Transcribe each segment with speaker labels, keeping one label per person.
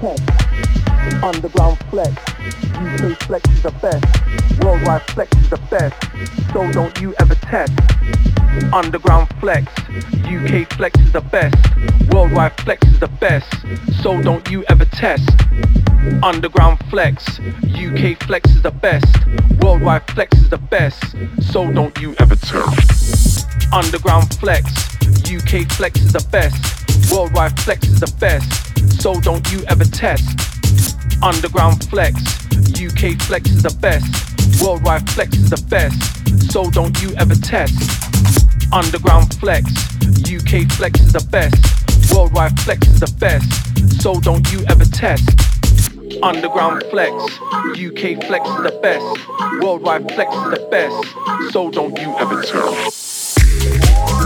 Speaker 1: Underground flex, UK flex is the best. Worldwide flex is the best. So don't you ever test. Underground flex, UK flex is the best. Worldwide flex is the best. So don't you ever test. Underground flex, UK flex is the best. Worldwide flex is the best. So don't you ever test. Underground flex, UK flex is the best. Worldwide flex is the best, so don't you ever test. Underground flex, UK flex is the best. Worldwide flex is the best, so don't you ever test. Underground flex, UK flex is the best. Worldwide flex is the best, so don't you ever test. Underground flex, UK flex is the best. Worldwide flex is the best, so don't you ever test.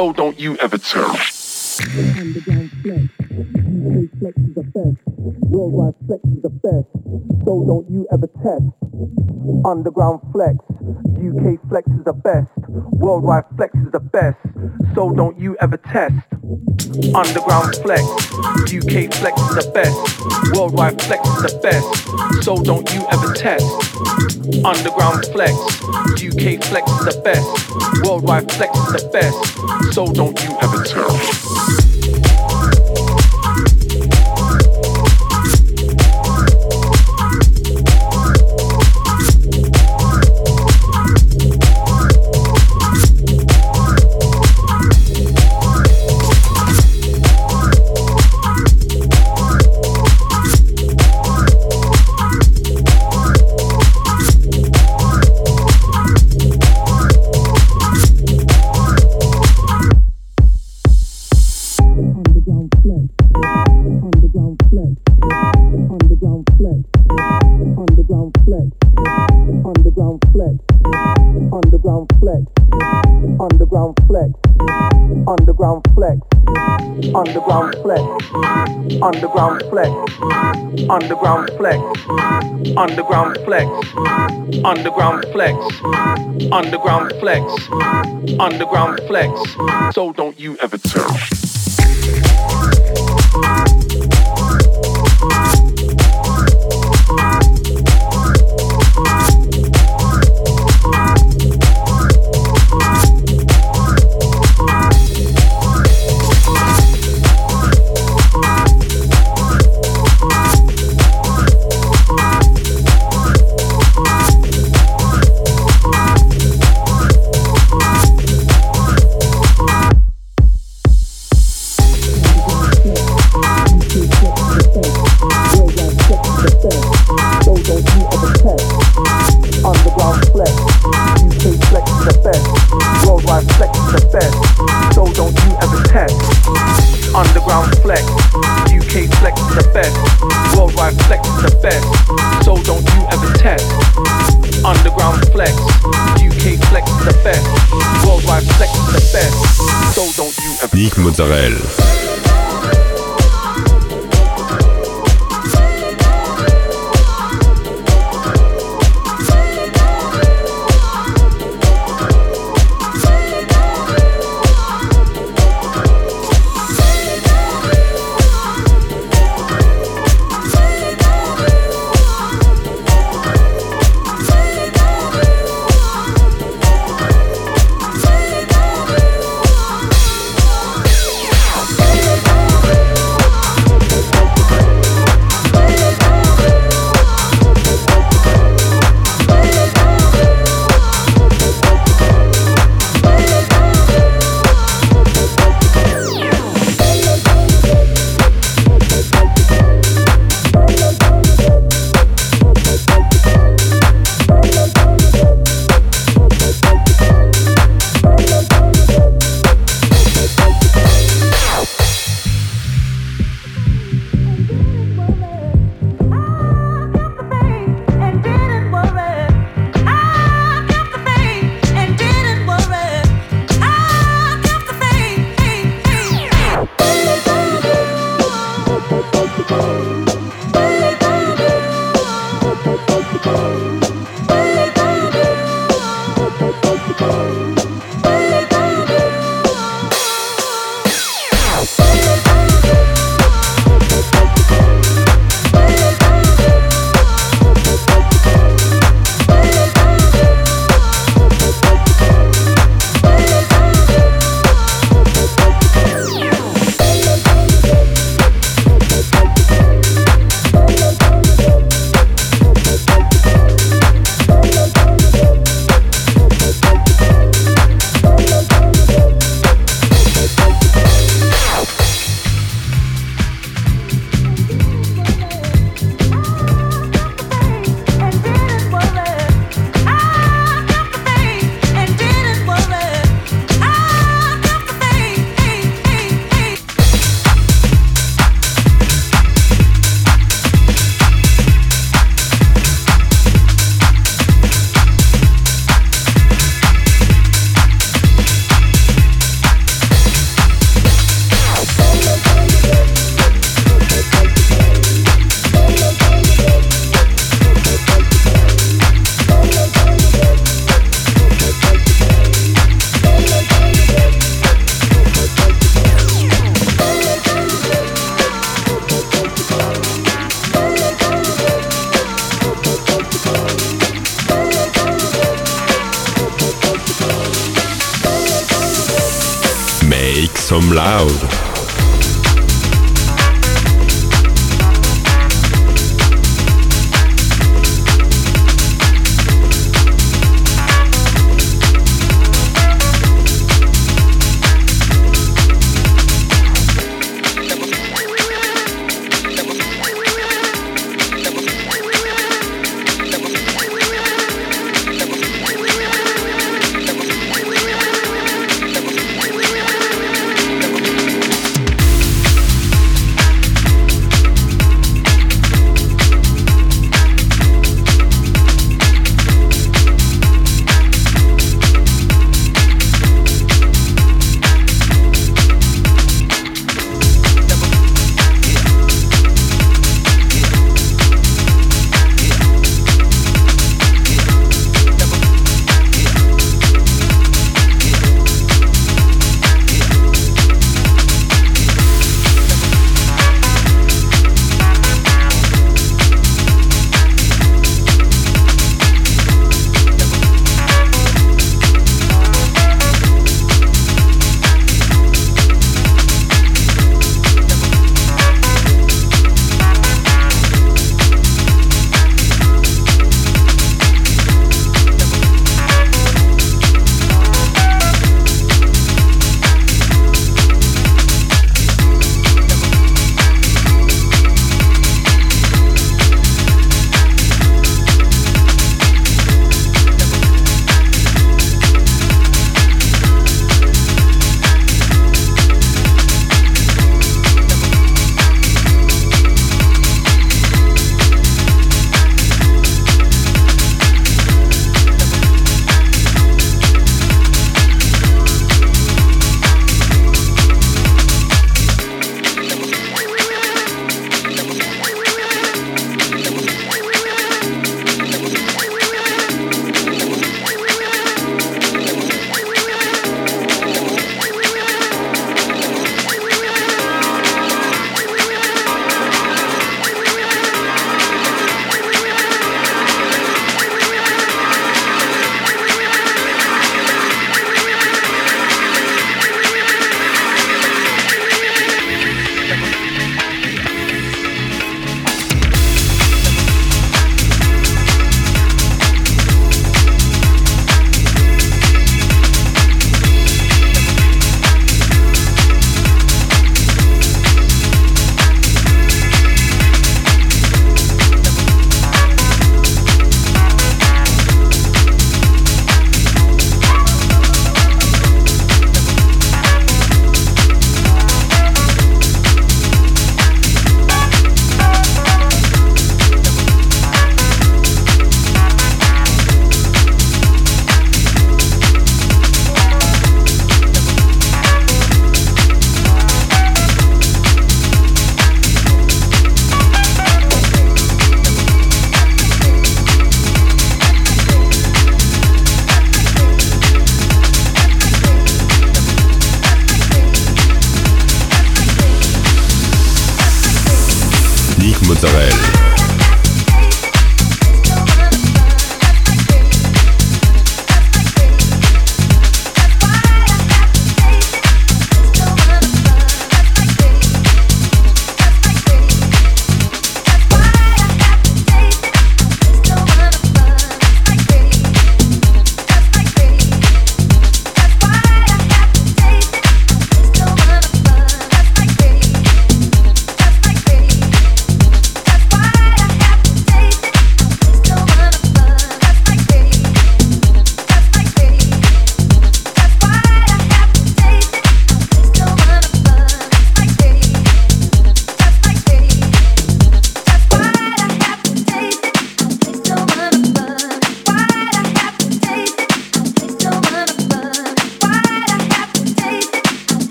Speaker 1: So don't you ever tell. Flex is the best. So don't you ever test. Underground flex, UK flex is the best. Worldwide flex is the best. So don't you ever test. Underground flex, UK flex is the best. Worldwide flex is the best. So don't you ever test. Underground flex, UK flex is the best. Worldwide flex is the best. So don't you ever tell.
Speaker 2: Underground
Speaker 3: flex,
Speaker 4: underground flex, underground flex, underground
Speaker 5: flex, underground
Speaker 3: flex, underground
Speaker 5: flex. Underground
Speaker 6: flex, underground flex, underground flex, underground flex, underground flex, underground flex. So don't you
Speaker 3: ever tell.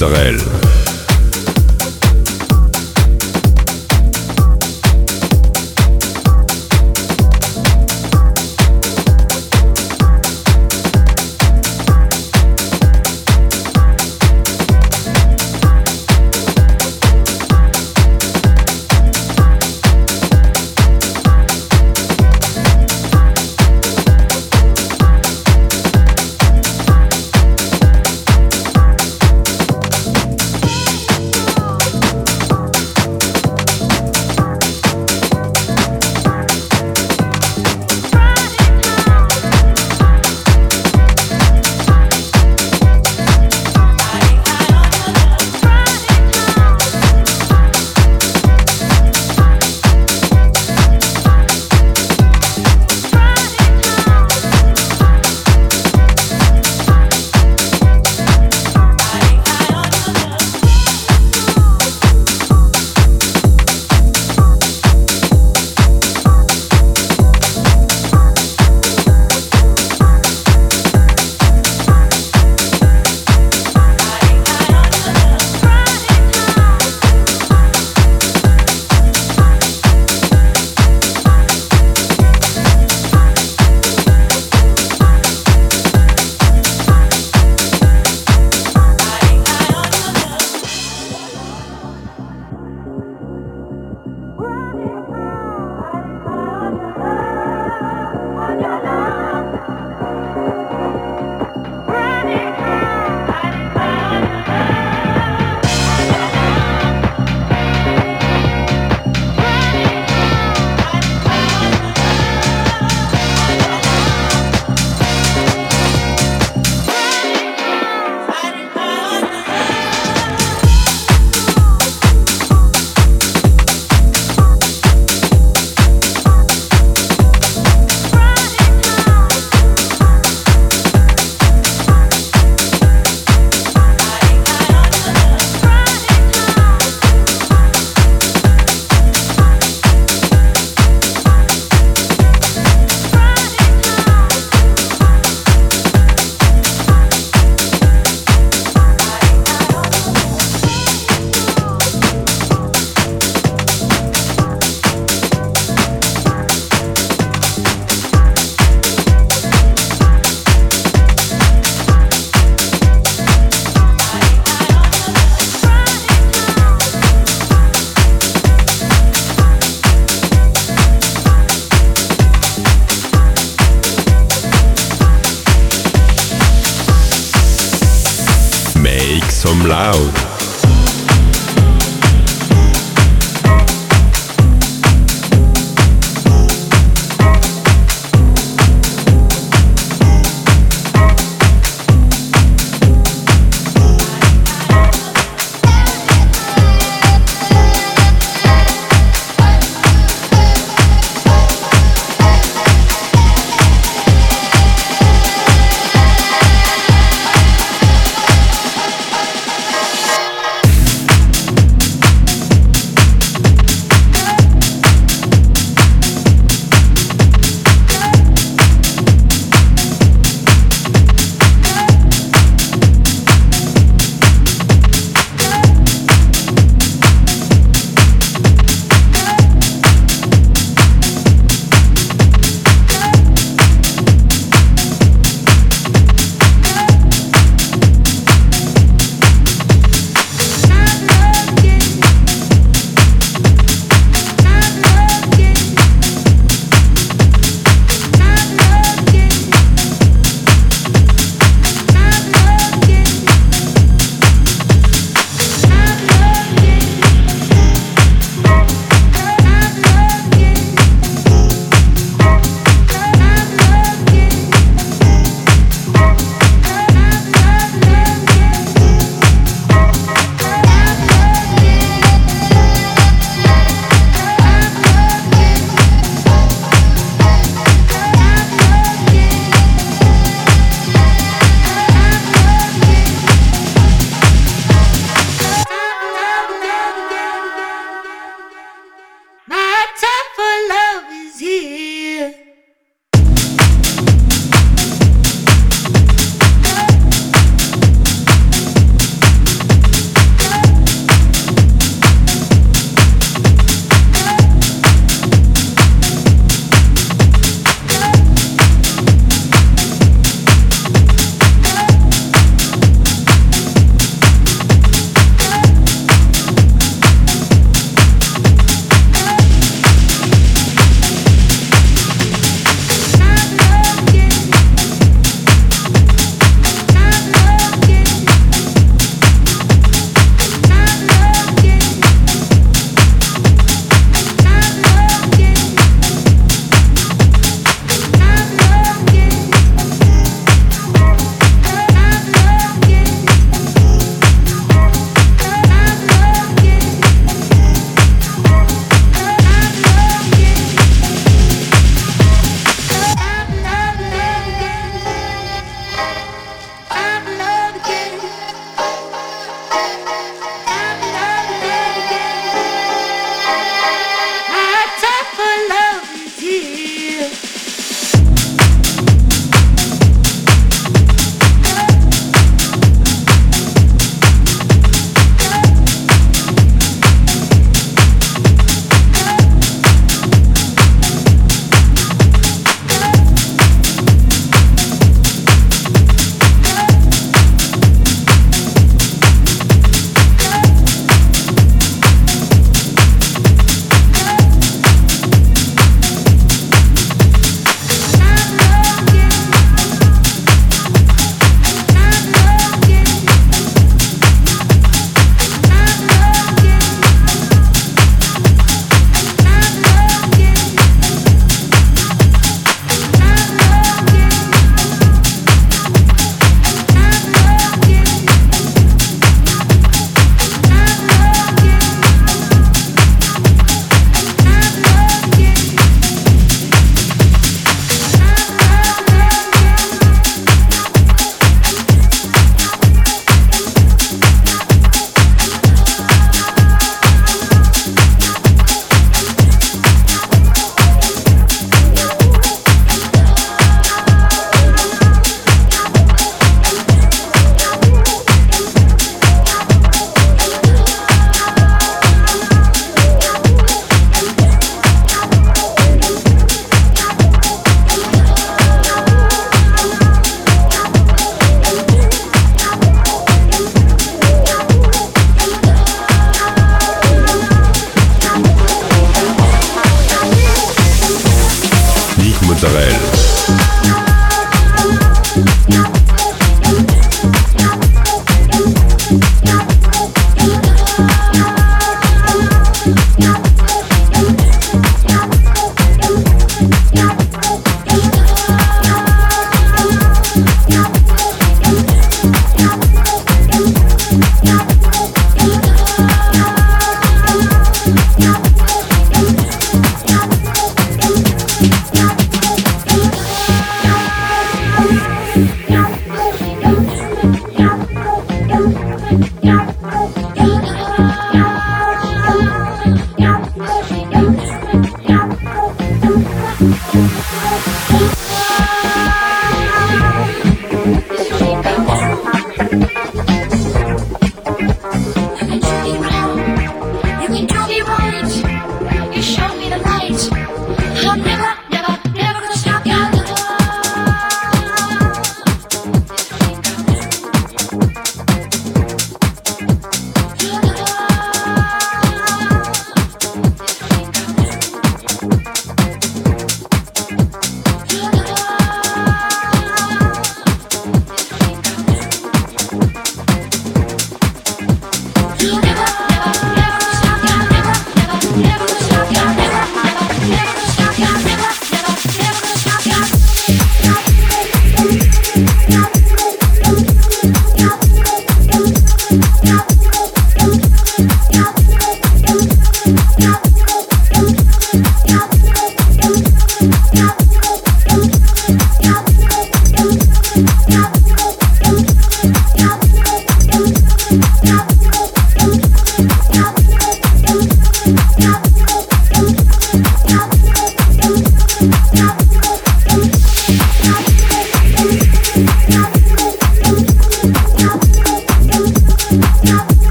Speaker 3: Israël.